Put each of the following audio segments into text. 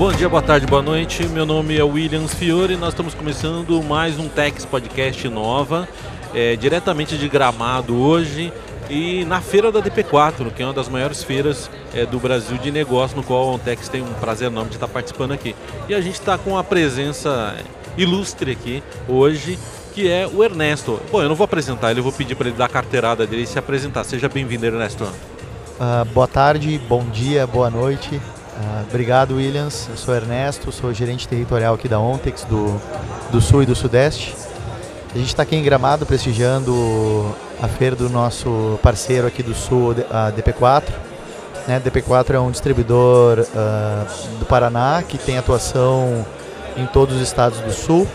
Bom dia, boa tarde, boa noite. Meu nome é Williams Fiore e nós estamos começando mais um Tex Podcast Nova, é, diretamente de Gramado hoje e na feira da DP4, que é uma das maiores feiras é, do Brasil de negócio, no qual a Ontex tem um prazer enorme de estar participando aqui. E a gente está com a presença ilustre aqui hoje, que é o Ernesto. Bom, eu não vou apresentar ele, eu vou pedir para ele dar a carteirada dele e se apresentar. Seja bem-vindo, Ernesto. Uh, boa tarde, bom dia, boa noite. Uh, obrigado, Williams. Eu sou Ernesto, sou gerente territorial aqui da Ontex, do, do Sul e do Sudeste. A gente está aqui em Gramado prestigiando a feira do nosso parceiro aqui do Sul, a DP4. Né? DP4 é um distribuidor uh, do Paraná que tem atuação em todos os estados do Sul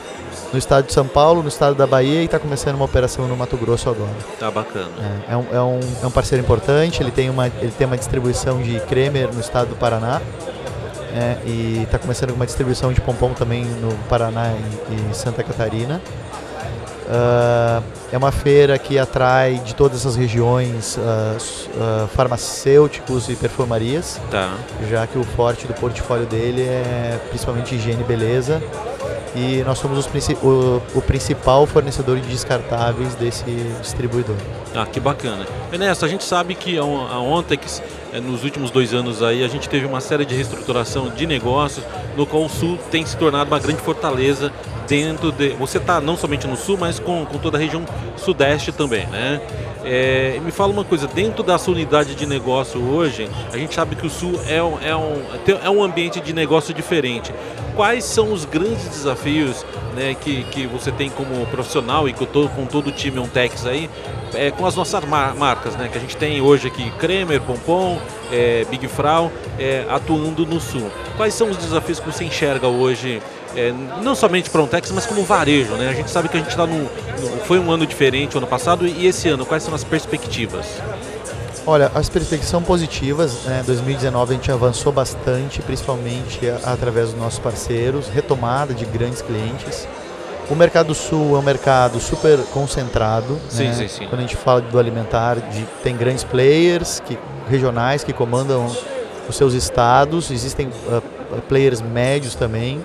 no estado de São Paulo, no estado da Bahia e está começando uma operação no Mato Grosso agora. Tá bacana. É, é, um, é, um, é um parceiro importante, ele tem, uma, ele tem uma distribuição de Kremer no estado do Paraná. É, e está começando com uma distribuição de pompom também no Paraná e, e Santa Catarina. Uh, é uma feira que atrai de todas essas regiões uh, uh, farmacêuticos e perfumarias, tá. já que o forte do portfólio dele é principalmente higiene e beleza e nós somos os, o, o, principal fornecedor de descartáveis desse distribuidor. Ah, que bacana. Ernesto, a gente sabe que a Ontex, eh, nos últimos dois anos aí, a gente teve uma série de reestruturação de negócios, no qual o Sul tem se tornado uma grande fortaleza dentro de... Você está não somente no Sul, mas com, com toda a região Sudeste também, né? É, me fala uma coisa, dentro dessa unidade de negócio hoje, a gente sabe que o Sul é é um, é um ambiente de negócio diferente quais são os grandes desafios né, que, que você tem como profissional e com todo, com todo o time Ontex aí, é, com as nossas mar marcas, né, que a gente tem hoje aqui Kremer, Pompom, é, Big Frau, é, atuando no Sul. Quais são os desafios que você enxerga hoje, é, não somente para Ontex, mas como varejo? Né? A gente sabe que a gente está no, no, Foi um ano diferente o ano passado e esse ano, quais são as perspectivas? Olha, as perspectivas são positivas. Né? 2019 a gente avançou bastante, principalmente através dos nossos parceiros, retomada de grandes clientes. O mercado sul é um mercado super concentrado. Sim, né? sim, sim. Quando a gente fala do alimentar, de, tem grandes players que, regionais que comandam os seus estados. Existem uh, players médios também,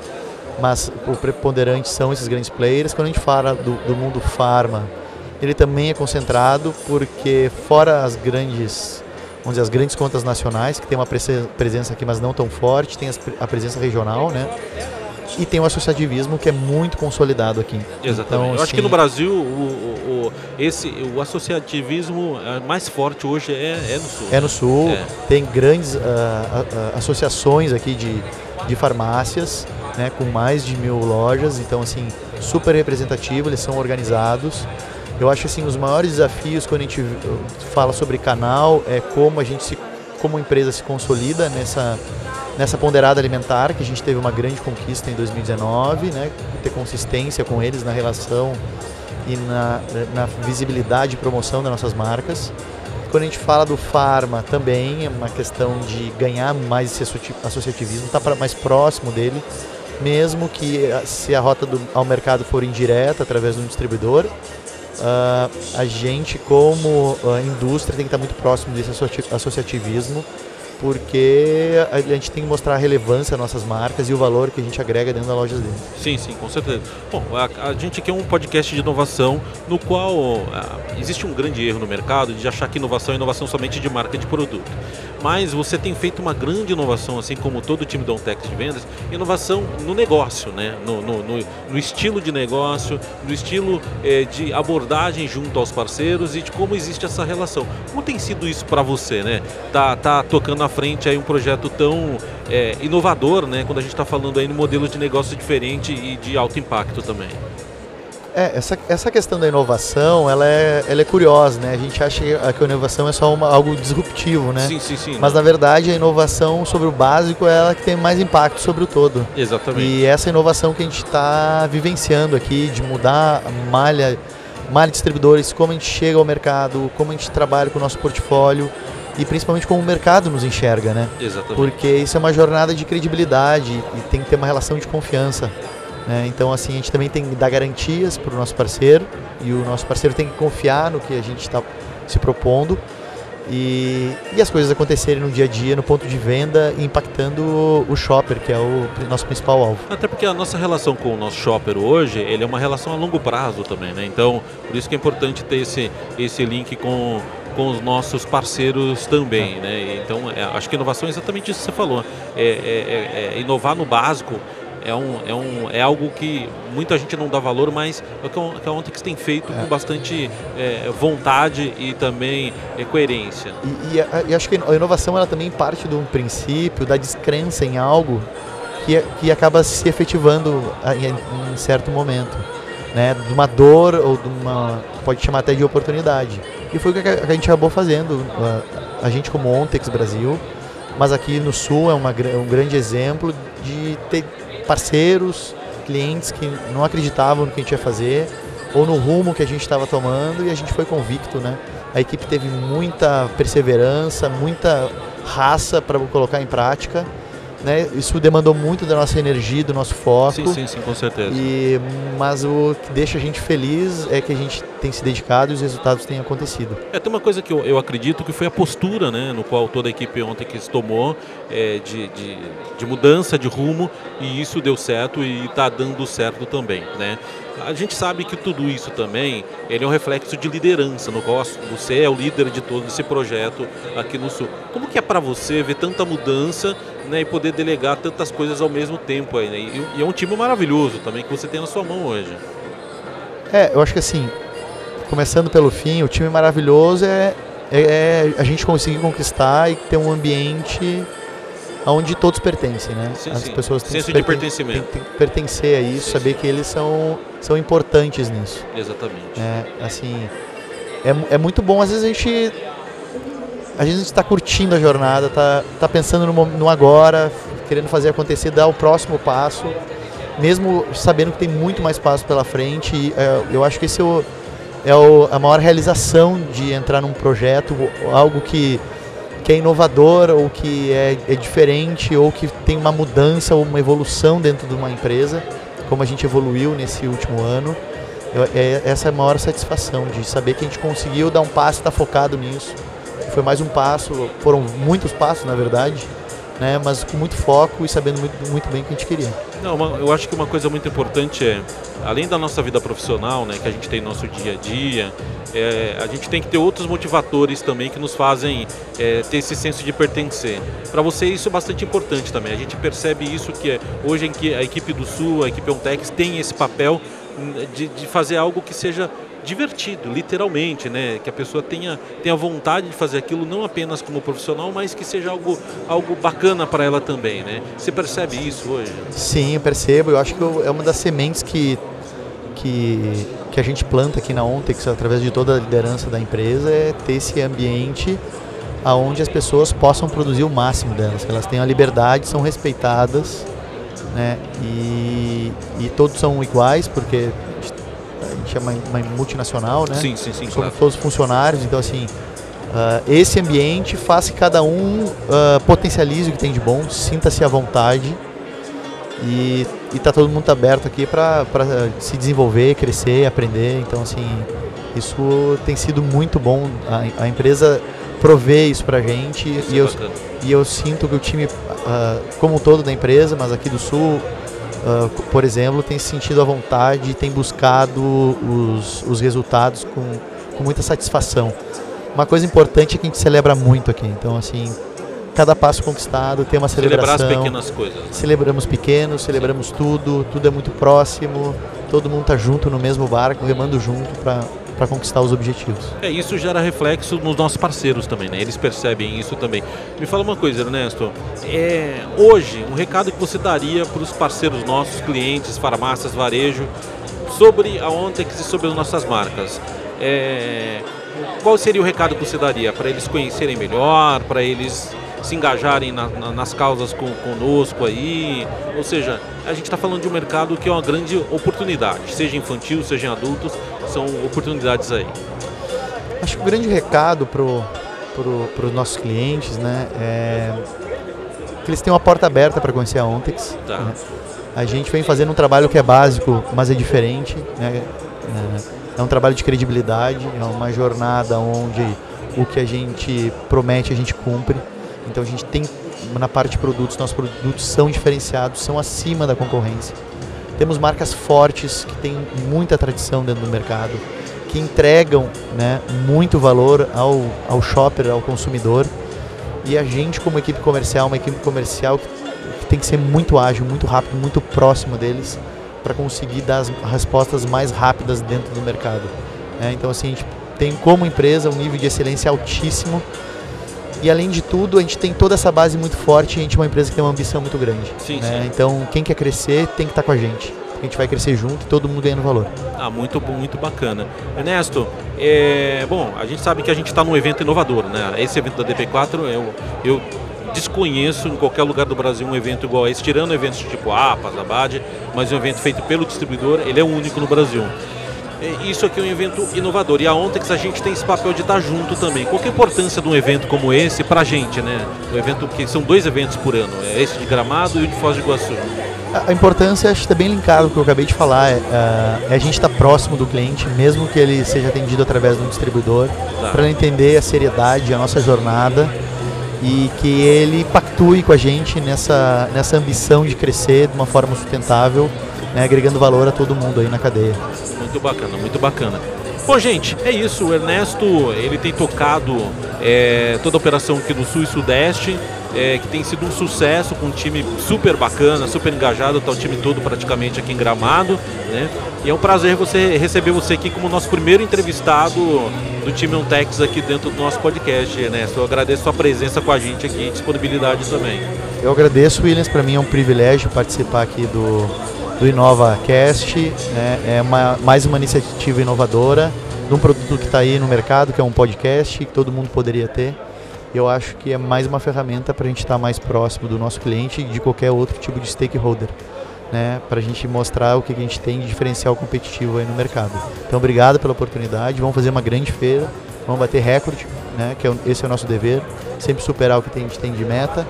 mas o preponderante são esses grandes players. Quando a gente fala do, do mundo farma, ele também é concentrado porque fora as grandes, vamos dizer, as grandes contas nacionais, que tem uma presença aqui, mas não tão forte, tem a presença regional, né? E tem o associativismo que é muito consolidado aqui. Exatamente. Então, Eu assim, acho que no Brasil o, o, esse, o associativismo mais forte hoje é, é no Sul. É no Sul. É. Tem grandes uh, associações aqui de, de farmácias, né, com mais de mil lojas. Então, assim, super representativo, eles são organizados. Eu acho assim os maiores desafios quando a gente fala sobre canal é como a gente se, como empresa se consolida nessa nessa ponderada alimentar que a gente teve uma grande conquista em 2019, né? Ter consistência com eles na relação e na, na visibilidade e promoção das nossas marcas. Quando a gente fala do farma também é uma questão de ganhar mais esse associativismo, estar tá mais próximo dele, mesmo que se a rota do, ao mercado for indireta através de um distribuidor, uh, a gente, como uh, indústria, tem que estar muito próximo desse associativismo, porque a gente tem que mostrar a relevância das nossas marcas e o valor que a gente agrega dentro das lojas dele. Sim, sim, com certeza. Bom, a, a gente aqui é um podcast de inovação no qual uh, existe um grande erro no mercado de achar que inovação é inovação somente de marca de produto mas você tem feito uma grande inovação, assim como todo o time da Ontex de vendas, inovação no negócio, né? no, no, no, no estilo de negócio, no estilo eh, de abordagem junto aos parceiros e de como existe essa relação. Como tem sido isso para você, né? Tá, tá tocando à frente aí um projeto tão eh, inovador, né? Quando a gente está falando aí de modelos de negócio diferente e de alto impacto também. É, essa, essa questão da inovação, ela é, ela é curiosa, né? A gente acha que a inovação é só uma, algo disruptivo, né? Sim, sim, sim. Mas na verdade a inovação sobre o básico é ela que tem mais impacto sobre o todo. Exatamente. E essa inovação que a gente está vivenciando aqui, de mudar a malha, malha de distribuidores, como a gente chega ao mercado, como a gente trabalha com o nosso portfólio e principalmente como o mercado nos enxerga, né? Exatamente. Porque isso é uma jornada de credibilidade e tem que ter uma relação de confiança. Né? Então, assim, a gente também tem que dar garantias para o nosso parceiro e o nosso parceiro tem que confiar no que a gente está se propondo. e, e, as coisas acontecerem no dia a dia, no ponto de venda, impactando o shopper, que é o nosso principal alvo. Até porque a nossa relação com o nosso shopper hoje, ele é uma relação a longo prazo também, né? Então, por isso que é importante ter esse, esse link com, com os nossos parceiros também, né? Então, é, acho que inovação é exatamente isso que você falou, é, é, é, é inovar no básico, é, um, é, um, é algo que muita gente não dá valor, mas é o que a Ontex tem feito com é. bastante é, vontade e também é, coerência. E, e, e, acho que a inovação ela também parte de um princípio da descrença em algo que, que acaba se efetivando em, em certo momento. Né, de uma dor ou de uma. pode chamar até de oportunidade. E foi o que a gente acabou fazendo. A, a gente, como Ontex Brasil, mas aqui no Sul é uma, um grande exemplo de ter parceiros, clientes que não acreditavam no que a gente ia fazer ou no rumo que a gente estava tomando e a gente foi convicto, né? A equipe teve muita perseverança, muita raça para colocar em prática né? Isso demandou muito da nossa energia, do nosso foco. Sim, sim, sim, com certeza. E, mas o que deixa a gente feliz é que a gente tem se dedicado e os resultados têm acontecido. É, tem uma coisa que eu, eu acredito que foi a postura, né, no qual toda a equipe ontem que se tomou é, de, de, de mudança de rumo e isso deu certo e está dando certo também, né? A gente sabe que tudo isso também ele é um reflexo de liderança, no qual você é o líder de todo esse projeto aqui no Sul. Como que é para você ver tanta mudança né, e poder delegar tantas coisas ao mesmo tempo aí, né? E, e, é um time maravilhoso também que você tem na sua mão hoje. É, eu acho que assim, começando pelo fim, o time maravilhoso é, é, é a gente conseguir conquistar e ter um ambiente onde todos pertencem, né? Sim, As sim. pessoas têm Senso. Tem, tem, que pertencer a isso, saber que eles são, são importantes nisso. Exatamente. É, assim, é, é muito bom, às vezes a gente a gente está curtindo a jornada, está tá pensando no, no, agora, querendo fazer acontecer, dar o próximo passo, mesmo sabendo que tem muito mais passo pela frente. E, é, eu acho que esse é, o, é o, a maior realização de entrar num projeto, algo que, que é inovador ou que é, é diferente ou que tem uma mudança ou uma evolução dentro de uma empresa, como a gente evoluiu nesse último ano. Eu, é, essa é a maior satisfação de saber que a gente conseguiu dar um passo, estar tá focado nisso foi mais um passo, foram muitos passos na verdade, né, mas com muito foco e sabendo muito, muito bem o que a gente queria. Não, eu acho que uma coisa muito importante é, além da nossa vida profissional, né, que a gente tem no nosso dia a dia, é, a gente tem que ter outros motivadores também que nos fazem é, ter esse senso de pertencer. Para você isso é bastante importante também. A gente percebe isso que é, hoje em que a equipe do Sul, a equipe Ontex tem esse papel hum, de, de fazer algo que seja divertido, literalmente, né? Que a pessoa tenha, tenha vontade de fazer aquilo não apenas como profissional, mas que seja algo, algo bacana para ela também, né? Você percebe isso hoje? Sim, eu percebo. Eu acho que é uma das sementes que, que, que a gente planta aqui na Ontex, através de toda a liderança da empresa, é ter esse ambiente aonde as pessoas possam produzir o máximo delas, que elas tenham a liberdade, são respeitadas, né? E, e todos são iguais, porque é uma, multinacional, né? Sim, sim, sim. Somos claro. todos funcionários, então assim, uh, esse ambiente faz que cada um uh, potencialize o que tem de bom, sinta-se à vontade e está todo mundo aberto aqui para se desenvolver, crescer, aprender. Então assim, isso tem sido muito bom. A, a empresa provê isso para a gente e é eu, e eu sinto que o time, uh, como um todo da empresa, mas aqui do Sul, uh, por exemplo, tem sentido à vontade e tem buscado os, os resultados com, com muita satisfação. Uma coisa importante é que a gente celebra muito aqui. Então, assim, cada passo conquistado tem uma celebração. Celebrar as pequenas coisas. Né? Celebramos pequenos, celebramos Sim. tudo, tudo é muito próximo, todo mundo está junto no mesmo barco, remando junto para para conquistar os objetivos. É, isso gera reflexo nos nossos parceiros também, né? Eles percebem isso também. Me fala uma coisa, Ernesto. É, hoje, um recado que você daria para os parceiros nossos, clientes, farmácias, varejo, sobre a Ontex e sobre as nossas marcas. É, qual seria o recado que você daria para eles conhecerem melhor, para eles se engajarem na, na, nas causas com, conosco aí. Ou seja, a gente está falando de um mercado que é uma grande oportunidade, seja infantil, seja em adultos, são oportunidades aí. Acho que o grande recado para pro, os nossos clientes né, é que eles têm uma porta aberta para conhecer a Ontex. Tá. Né? A gente vem fazendo um trabalho que é básico, mas é diferente. Né? É um trabalho de credibilidade, é uma jornada onde o que a gente promete, a gente cumpre. Então a gente tem na parte de produtos, nossos produtos são diferenciados, são acima da concorrência. Temos marcas fortes que têm muita tradição dentro do mercado, que entregam né, muito valor ao, ao shopper, ao consumidor. E a gente, como equipe comercial, uma equipe comercial que, que tem que ser muito ágil, muito rápido, muito próximo deles para conseguir dar as respostas mais rápidas dentro do mercado. Né? Então, assim, a gente tem como empresa um nível de excelência altíssimo e além de tudo, a gente tem toda essa base muito forte e a gente é uma empresa que tem uma ambição muito grande. Sim, né? sim. Então, quem quer crescer tem que estar com a gente. A gente vai crescer junto e todo mundo ganhando valor. Ah, muito muito bacana. Ernesto, é, bom, a gente sabe que a gente está num evento inovador, né? Esse evento da DP4, eu, eu desconheço em qualquer lugar do Brasil um evento igual a esse, tirando eventos tipo APAS, Abad, mas um evento feito pelo distribuidor, ele é o único no Brasil. Isso aqui é um evento inovador e a Ontex a gente tem esse papel de estar junto também. Qual é a importância de um evento como esse para a gente, né? O evento que são dois eventos por ano, é esse de Gramado e o de Foz do Iguaçu. A importância, acho que está bem linkado com o que eu acabei de falar, é, é a gente estar tá próximo do cliente, mesmo que ele seja atendido através de um distribuidor, tá. para entender a seriedade, a nossa jornada e que ele pactue com a gente nessa, nessa ambição de crescer de uma forma sustentável, né, agregando valor a todo mundo aí na cadeia. Muito bacana, muito bacana. Bom, gente, é isso. O Ernesto ele tem tocado é, toda a operação aqui do Sul e Sudeste, é, que tem sido um sucesso com um time super bacana, super engajado, está o time todo praticamente aqui em Gramado, né? E é um prazer você receber você aqui como nosso primeiro entrevistado do time Ontex aqui dentro do nosso podcast, Ernesto. Eu agradeço a sua presença com a gente aqui e disponibilidade também. Eu agradeço, Williams. Para mim é um privilégio participar aqui do do InovaCast. Né? É uma, mais uma iniciativa inovadora de um produto que está aí no mercado, que é um podcast, que todo mundo poderia ter. Eu acho que é mais uma ferramenta para a gente estar tá mais próximo do nosso cliente e de qualquer outro tipo de stakeholder. Né, para a gente mostrar o que a gente tem de diferencial competitivo aí no mercado. Então, obrigado pela oportunidade. Vamos fazer uma grande feira, vamos bater recorde, né, que é, esse é o nosso dever, sempre superar o que a gente tem de meta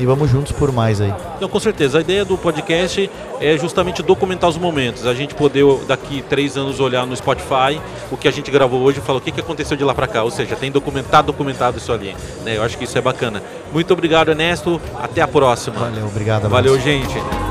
e vamos juntos por mais aí. Então, com certeza. A ideia do podcast é justamente documentar os momentos. A gente poder, daqui três anos, olhar no Spotify o que a gente gravou hoje e falar o que, aconteceu de lá para cá. Ou seja, tem documentado, documentado isso ali. Né? Eu acho que isso é bacana. Muito obrigado, Ernesto. Até a próxima. Valeu, obrigado. Valeu, gente.